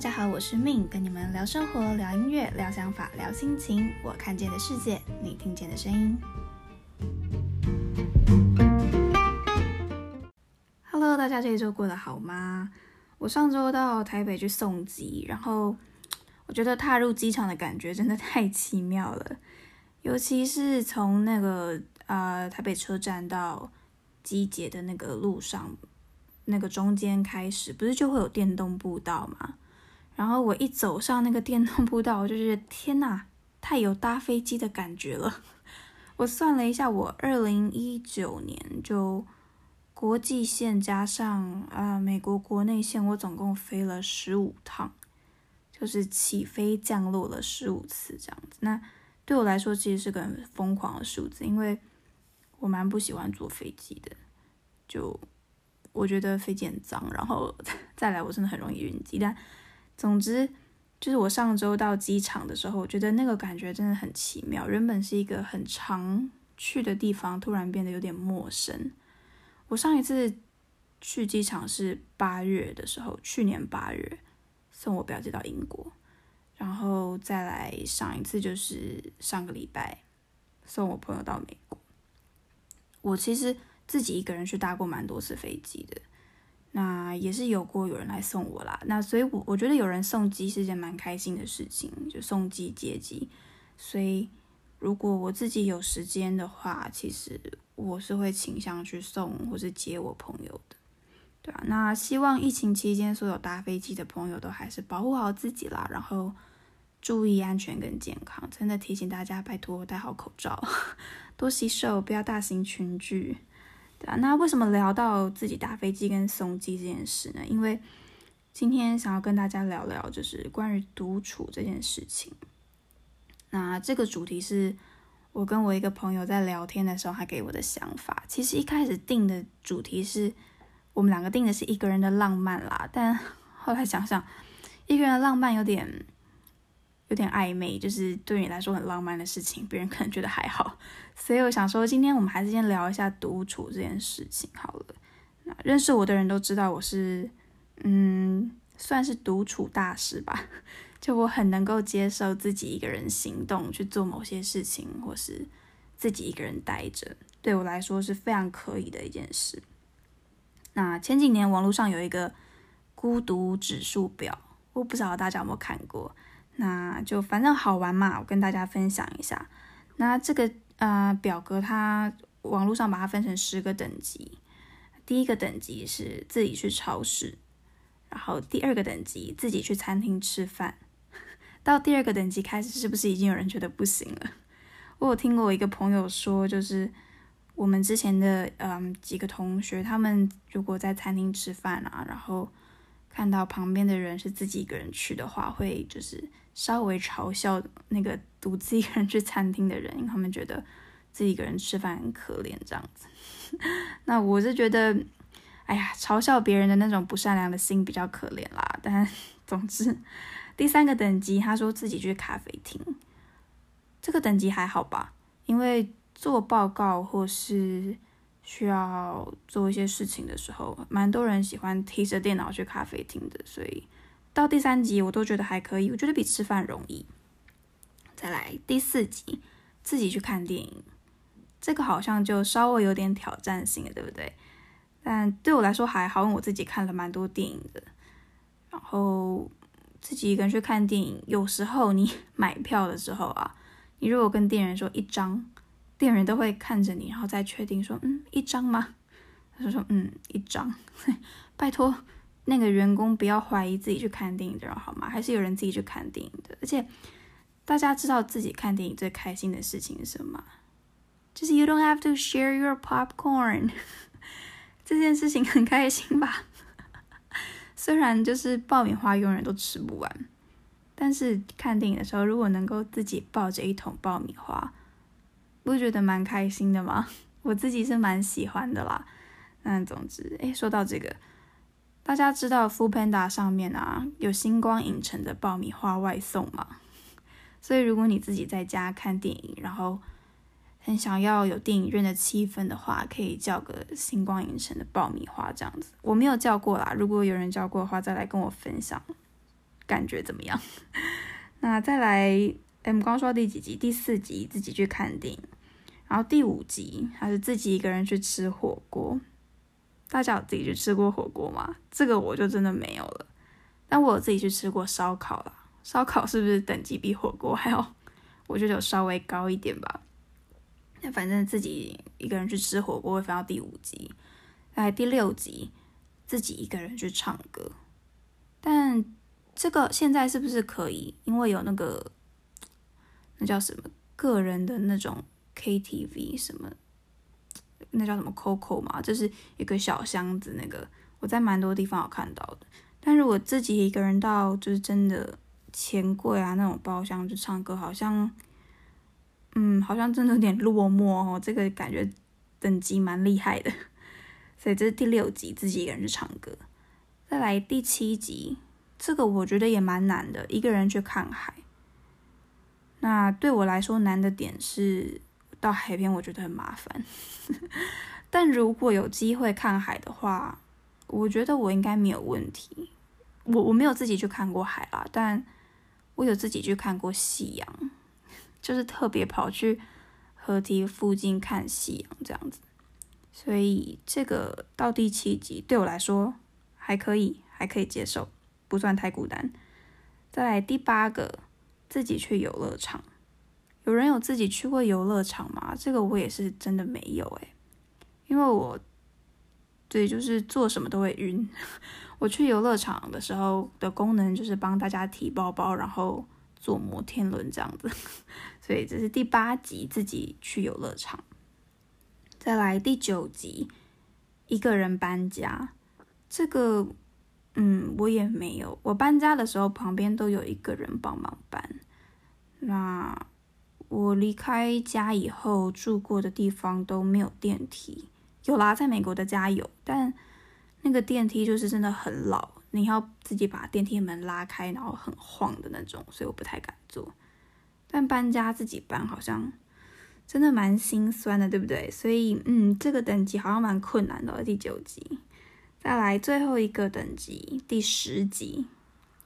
大家好，我是 Min，跟你们聊生活、聊音乐、聊想法、聊心情。我看见的世界，你听见的声音。Hello，大家这一周过得好吗？我上周到台北去送机，然后我觉得踏入机场的感觉真的太奇妙了，尤其是从那个呃台北车站到机捷的那个路上，那个中间开始不是就会有电动步道吗？然后我一走上那个电动步道，我就觉得天哪，太有搭飞机的感觉了。我算了一下，我二零一九年就国际线加上啊美国国内线，我总共飞了十五趟，就是起飞降落了十五次这样子。那对我来说其实是个很疯狂的数字，因为我蛮不喜欢坐飞机的，就我觉得飞机很脏，然后 再来我真的很容易晕机，但。总之，就是我上周到机场的时候，我觉得那个感觉真的很奇妙。原本是一个很常去的地方，突然变得有点陌生。我上一次去机场是八月的时候，去年八月送我表姐到英国，然后再来上一次就是上个礼拜送我朋友到美国。我其实自己一个人去搭过蛮多次飞机的。那也是有过有人来送我啦，那所以，我我觉得有人送机是件蛮开心的事情，就送机接机。所以，如果我自己有时间的话，其实我是会倾向去送或是接我朋友的，对啊。那希望疫情期间所有搭飞机的朋友都还是保护好自己啦，然后注意安全跟健康。真的提醒大家，拜托戴好口罩，多洗手，不要大型群聚。那为什么聊到自己搭飞机跟送机这件事呢？因为今天想要跟大家聊聊，就是关于独处这件事情。那这个主题是我跟我一个朋友在聊天的时候，他给我的想法。其实一开始定的主题是我们两个定的是一个人的浪漫啦，但后来想想，一个人的浪漫有点。有点暧昧，就是对你来说很浪漫的事情，别人可能觉得还好，所以我想说，今天我们还是先聊一下独处这件事情好了。那认识我的人都知道我是，嗯，算是独处大师吧，就我很能够接受自己一个人行动去做某些事情，或是自己一个人待着，对我来说是非常可以的一件事。那前几年网络上有一个孤独指数表，我不知道大家有没有看过。那就反正好玩嘛，我跟大家分享一下。那这个呃表格，它网络上把它分成十个等级。第一个等级是自己去超市，然后第二个等级自己去餐厅吃饭。到第二个等级开始，是不是已经有人觉得不行了？我有听过我一个朋友说，就是我们之前的嗯几个同学，他们如果在餐厅吃饭啊，然后看到旁边的人是自己一个人去的话，会就是。稍微嘲笑那个独自一个人去餐厅的人，因为他们觉得自己一个人吃饭很可怜这样子。那我是觉得，哎呀，嘲笑别人的那种不善良的心比较可怜啦。但 总之，第三个等级，他说自己去咖啡厅，这个等级还好吧？因为做报告或是需要做一些事情的时候，蛮多人喜欢提着电脑去咖啡厅的，所以。到第三集我都觉得还可以，我觉得比吃饭容易。再来第四集，自己去看电影，这个好像就稍微有点挑战性了，对不对？但对我来说还好，因为我自己看了蛮多电影的。然后自己一个人去看电影，有时候你 买票的时候啊，你如果跟店员说一张，店员都会看着你，然后再确定说，嗯，一张吗？他说，嗯，一张，拜托。那个员工不要怀疑自己去看电影的人好吗？还是有人自己去看电影的。而且大家知道自己看电影最开心的事情是什么？就是 you don't have to share your popcorn，这件事情很开心吧？虽然就是爆米花永远都吃不完，但是看电影的时候如果能够自己抱着一桶爆米花，不觉得蛮开心的吗？我自己是蛮喜欢的啦。那总之，诶，说到这个。大家知道 f o o Panda 上面啊有星光影城的爆米花外送吗？所以如果你自己在家看电影，然后很想要有电影院的气氛的话，可以叫个星光影城的爆米花这样子。我没有叫过啦，如果有人叫过的话，再来跟我分享，感觉怎么样？那再来，我们刚说到第几集？第四集自己去看电影，然后第五集还是自己一个人去吃火锅。大家有自己去吃过火锅吗？这个我就真的没有了。但我有自己去吃过烧烤啦，烧烤是不是等级比火锅还要？我觉得有稍微高一点吧。那反正自己一个人去吃火锅会翻到第五集，来第六集自己一个人去唱歌。但这个现在是不是可以？因为有那个那叫什么个人的那种 KTV 什么，那叫什么 Coco 嘛，就是一个小箱子那个，我在蛮多地方有看到的。但如果自己一个人到就是真的钱柜啊那种包厢去唱歌，好像，嗯，好像真的有点落寞哦。这个感觉等级蛮厉害的，所以这是第六集自己一个人去唱歌。再来第七集，这个我觉得也蛮难的，一个人去看海。那对我来说难的点是到海边，我觉得很麻烦。但如果有机会看海的话，我觉得我应该没有问题。我我没有自己去看过海啦，但我有自己去看过夕阳，就是特别跑去河堤附近看夕阳这样子。所以这个到第七集对我来说还可以，还可以接受，不算太孤单。再来第八个，自己去游乐场。有人有自己去过游乐场吗？这个我也是真的没有诶，因为我。对，就是做什么都会晕。我去游乐场的时候的功能就是帮大家提包包，然后坐摩天轮这样子。所以这是第八集自己去游乐场。再来第九集，一个人搬家。这个，嗯，我也没有。我搬家的时候旁边都有一个人帮忙搬。那我离开家以后住过的地方都没有电梯。有啦，在美国的家有，但那个电梯就是真的很老，你要自己把电梯门拉开，然后很晃的那种，所以我不太敢坐。但搬家自己搬好像真的蛮心酸的，对不对？所以，嗯，这个等级好像蛮困难的。第九集，再来最后一个等级，第十集，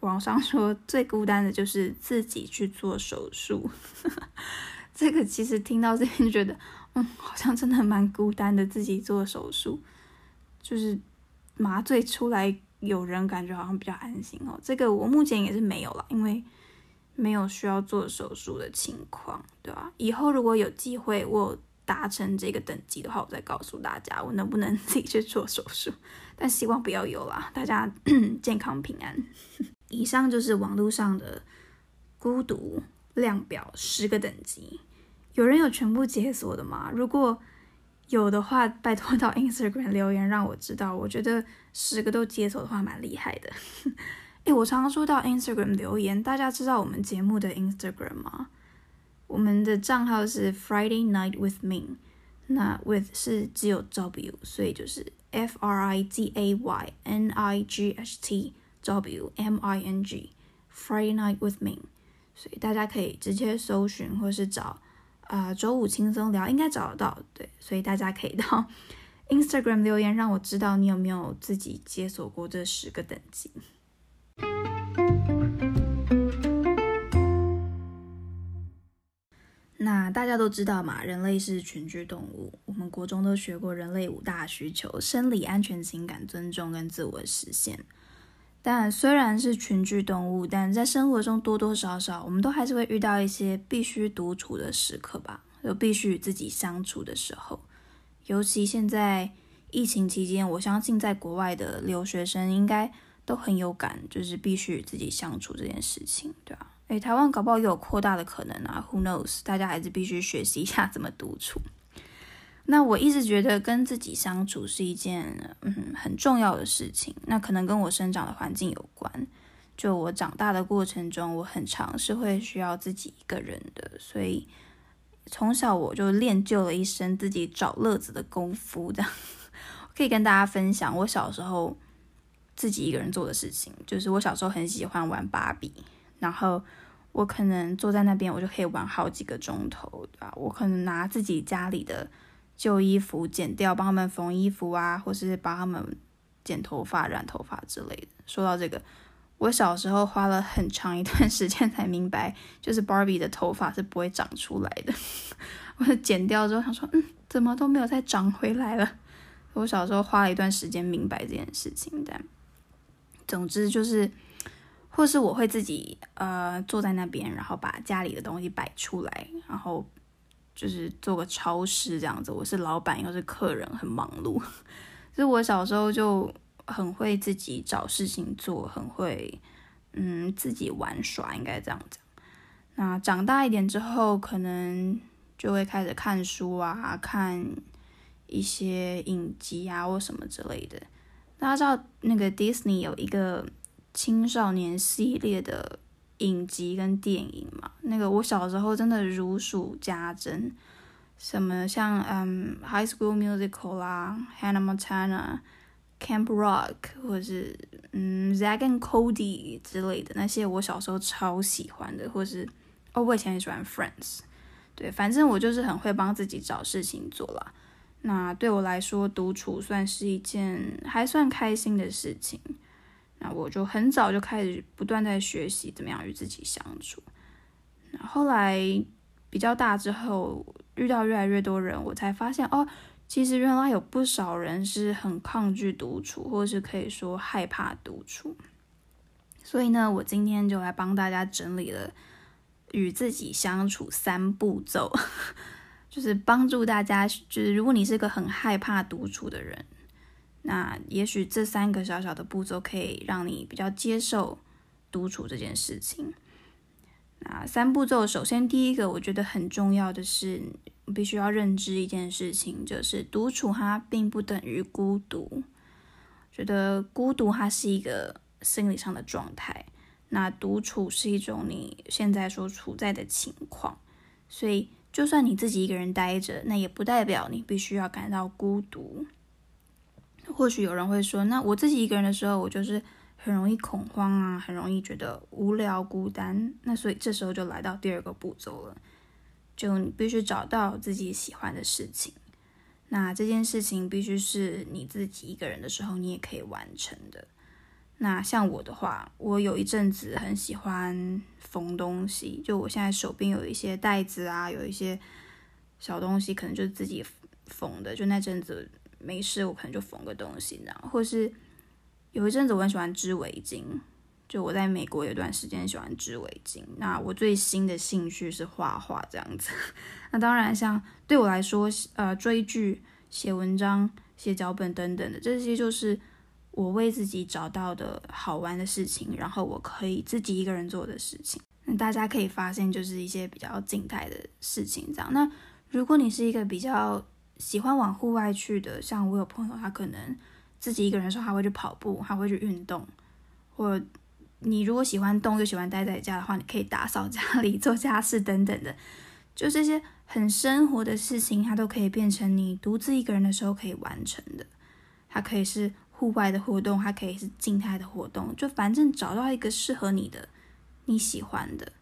网上说最孤单的就是自己去做手术。这个其实听到这边觉得。嗯，好像真的蛮孤单的，自己做手术，就是麻醉出来有人，感觉好像比较安心哦。这个我目前也是没有了，因为没有需要做手术的情况，对吧？以后如果有机会我达成这个等级的话，我再告诉大家我能不能 自己去做手术，但希望不要有啦，大家 健康平安。以上就是网络上的孤独量表十个等级。有人有全部解锁的吗？如果有的话，拜托到 Instagram 留言让我知道。我觉得十个都解锁的话，蛮厉害的。诶，我常常说到 Instagram 留言，大家知道我们节目的 Instagram 吗？我们的账号是 Friday Night with Me，那 with 是只有 W，所以就是 F R I G A Y N I G H T W M I N G，Friday Night with Me，所以大家可以直接搜寻或是找。啊，周五轻松聊应该找得到，对，所以大家可以到 Instagram 留言，让我知道你有没有自己解锁过这十个等级。那大家都知道嘛，人类是群居动物，我们国中都学过人类五大需求：生理、安全、情感、尊重跟自我实现。但虽然是群居动物，但在生活中多多少少，我们都还是会遇到一些必须独处的时刻吧，就必须与自己相处的时候。尤其现在疫情期间，我相信在国外的留学生应该都很有感，就是必须与自己相处这件事情，对吧？诶，台湾搞不好也有扩大的可能啊，Who knows？大家还是必须学习一下怎么独处。那我一直觉得跟自己相处是一件嗯很重要的事情。那可能跟我生长的环境有关。就我长大的过程中，我很常是会需要自己一个人的，所以从小我就练就了一身自己找乐子的功夫。这样 可以跟大家分享我小时候自己一个人做的事情，就是我小时候很喜欢玩芭比，然后我可能坐在那边，我就可以玩好几个钟头，对吧？我可能拿自己家里的。旧衣服剪掉，帮他们缝衣服啊，或是帮他们剪头发、染头发之类的。说到这个，我小时候花了很长一段时间才明白，就是 Barbie 的头发是不会长出来的。我剪掉之后想说，嗯，怎么都没有再长回来了。我小时候花了一段时间明白这件事情，但总之就是，或是我会自己呃坐在那边，然后把家里的东西摆出来，然后就是做个超市这样子。我是老板又是客人，很忙碌。所以我小时候就。很会自己找事情做，很会，嗯，自己玩耍，应该这样讲。那长大一点之后，可能就会开始看书啊，看一些影集啊或什么之类的。大家知道那个 Disney 有一个青少年系列的影集跟电影嘛？那个我小时候真的如数家珍，什么像嗯 High School Musical 啦，Hannah Montana。Camp Rock 或者是嗯 Zack and Cody 之类的那些，我小时候超喜欢的，或是哦，我以前很喜欢 Friends，对，反正我就是很会帮自己找事情做啦。那对我来说，独处算是一件还算开心的事情。那我就很早就开始不断在学习怎么样与自己相处。那后来比较大之后，遇到越来越多人，我才发现哦。其实原来有不少人是很抗拒独处，或是可以说害怕独处。所以呢，我今天就来帮大家整理了与自己相处三步骤，就是帮助大家，就是如果你是个很害怕独处的人，那也许这三个小小的步骤可以让你比较接受独处这件事情。那三步骤，首先第一个，我觉得很重要的是。必须要认知一件事情，就是独处它并不等于孤独。觉得孤独它是一个心理上的状态，那独处是一种你现在所处在的情况。所以，就算你自己一个人待着，那也不代表你必须要感到孤独。或许有人会说，那我自己一个人的时候，我就是很容易恐慌啊，很容易觉得无聊、孤单。那所以这时候就来到第二个步骤了。就你必须找到自己喜欢的事情，那这件事情必须是你自己一个人的时候，你也可以完成的。那像我的话，我有一阵子很喜欢缝东西，就我现在手边有一些袋子啊，有一些小东西，可能就是自己缝的。就那阵子没事，我可能就缝个东西，然后或是有一阵子我很喜欢织围巾。就我在美国有段时间喜欢织围巾，那我最新的兴趣是画画这样子。那当然，像对我来说，呃，追剧、写文章、写脚本等等的这些，就是我为自己找到的好玩的事情，然后我可以自己一个人做的事情。那大家可以发现，就是一些比较静态的事情这样。那如果你是一个比较喜欢往户外去的，像我有朋友，他可能自己一个人的时候，他会去跑步，他会去运动，或你如果喜欢动又喜欢待在家的话，你可以打扫家里、做家事等等的，就这些很生活的事情，它都可以变成你独自一个人的时候可以完成的。它可以是户外的活动，它可以是静态的活动，就反正找到一个适合你的、你喜欢的，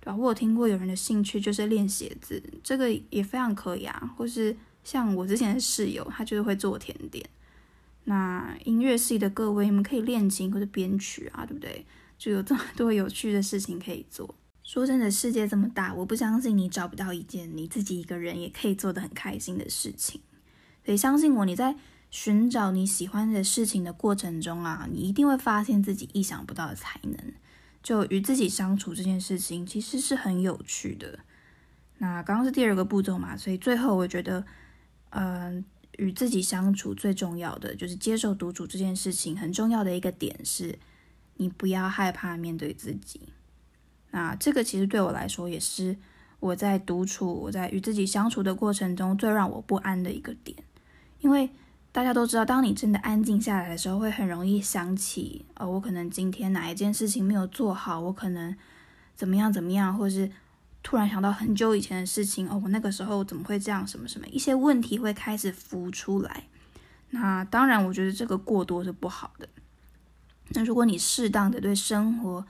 对吧？我有听过有人的兴趣就是练写字，这个也非常可以啊。或是像我之前的室友，他就是会做甜点。那音乐系的各位，你们可以练琴或者编曲啊，对不对？就有这么多有趣的事情可以做。说真的，世界这么大，我不相信你找不到一件你自己一个人也可以做得很开心的事情。所以相信我，你在寻找你喜欢的事情的过程中啊，你一定会发现自己意想不到的才能。就与自己相处这件事情，其实是很有趣的。那刚刚是第二个步骤嘛，所以最后我觉得，嗯，与自己相处最重要的就是接受独处这件事情。很重要的一个点是。你不要害怕面对自己，那这个其实对我来说也是我在独处、我在与自己相处的过程中最让我不安的一个点。因为大家都知道，当你真的安静下来的时候，会很容易想起，呃，我可能今天哪一件事情没有做好，我可能怎么样怎么样，或是突然想到很久以前的事情，哦，我那个时候怎么会这样，什么什么，一些问题会开始浮出来。那当然，我觉得这个过多是不好的。那如果你适当的对生活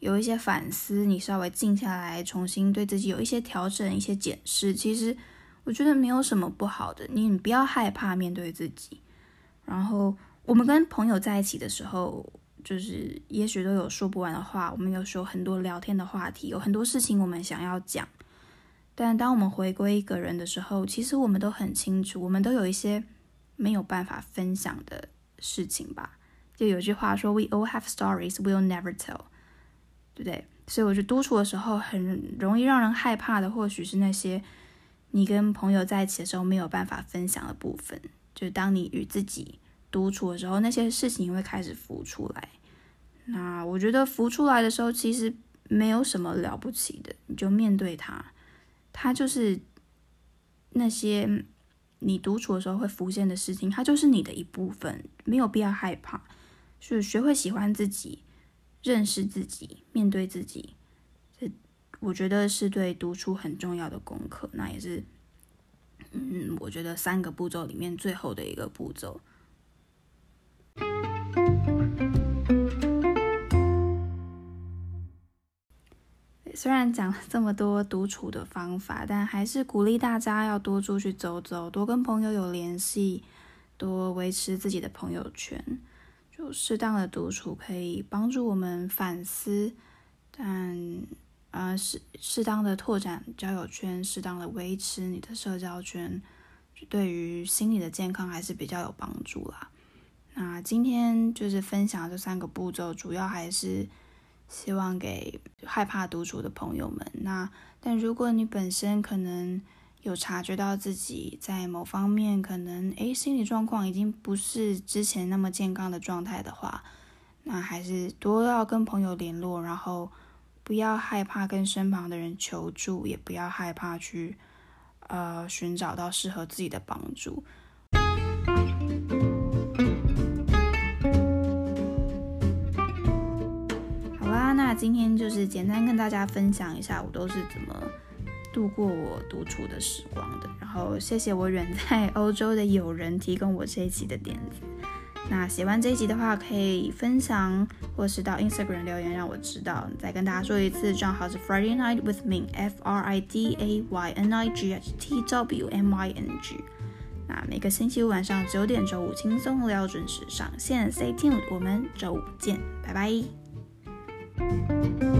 有一些反思，你稍微静下来，重新对自己有一些调整、一些检视，其实我觉得没有什么不好的。你不要害怕面对自己。然后我们跟朋友在一起的时候，就是也许都有说不完的话，我们有时候很多聊天的话题，有很多事情我们想要讲。但当我们回归一个人的时候，其实我们都很清楚，我们都有一些没有办法分享的事情吧。就有句话说：“We all have stories we'll never tell。”对不对？所以我觉得独处的时候很容易让人害怕的，或许是那些你跟朋友在一起的时候没有办法分享的部分。就是当你与自己独处的时候，那些事情会开始浮出来。那我觉得浮出来的时候，其实没有什么了不起的，你就面对它。它就是那些你独处的时候会浮现的事情，它就是你的一部分，没有必要害怕。是学会喜欢自己，认识自己，面对自己，这我觉得是对独处很重要的功课。那也是，嗯，我觉得三个步骤里面最后的一个步骤。虽然讲了这么多独处的方法，但还是鼓励大家要多出去走走，多跟朋友有联系，多维持自己的朋友圈。就适当的独处可以帮助我们反思，但呃适适当的拓展交友圈，适当的维持你的社交圈，对于心理的健康还是比较有帮助啦。那今天就是分享这三个步骤，主要还是。希望给害怕独处的朋友们。那但如果你本身可能有察觉到自己在某方面可能诶心理状况已经不是之前那么健康的状态的话，那还是多要跟朋友联络，然后不要害怕跟身旁的人求助，也不要害怕去呃寻找到适合自己的帮助。那今天就是简单跟大家分享一下我都是怎么度过我独处的时光的。然后谢谢我远在欧洲的友人提供我这一期的点子。那喜欢这一集的话，可以分享或是到 Instagram 留言让我知道。再跟大家说一次，账号是 Friday Night with Ming，F R I D A Y N I G H T W M Y N G。那每个星期五晚上九点周五轻松聊准时上线，Stay tuned，我们周五见，拜拜。Música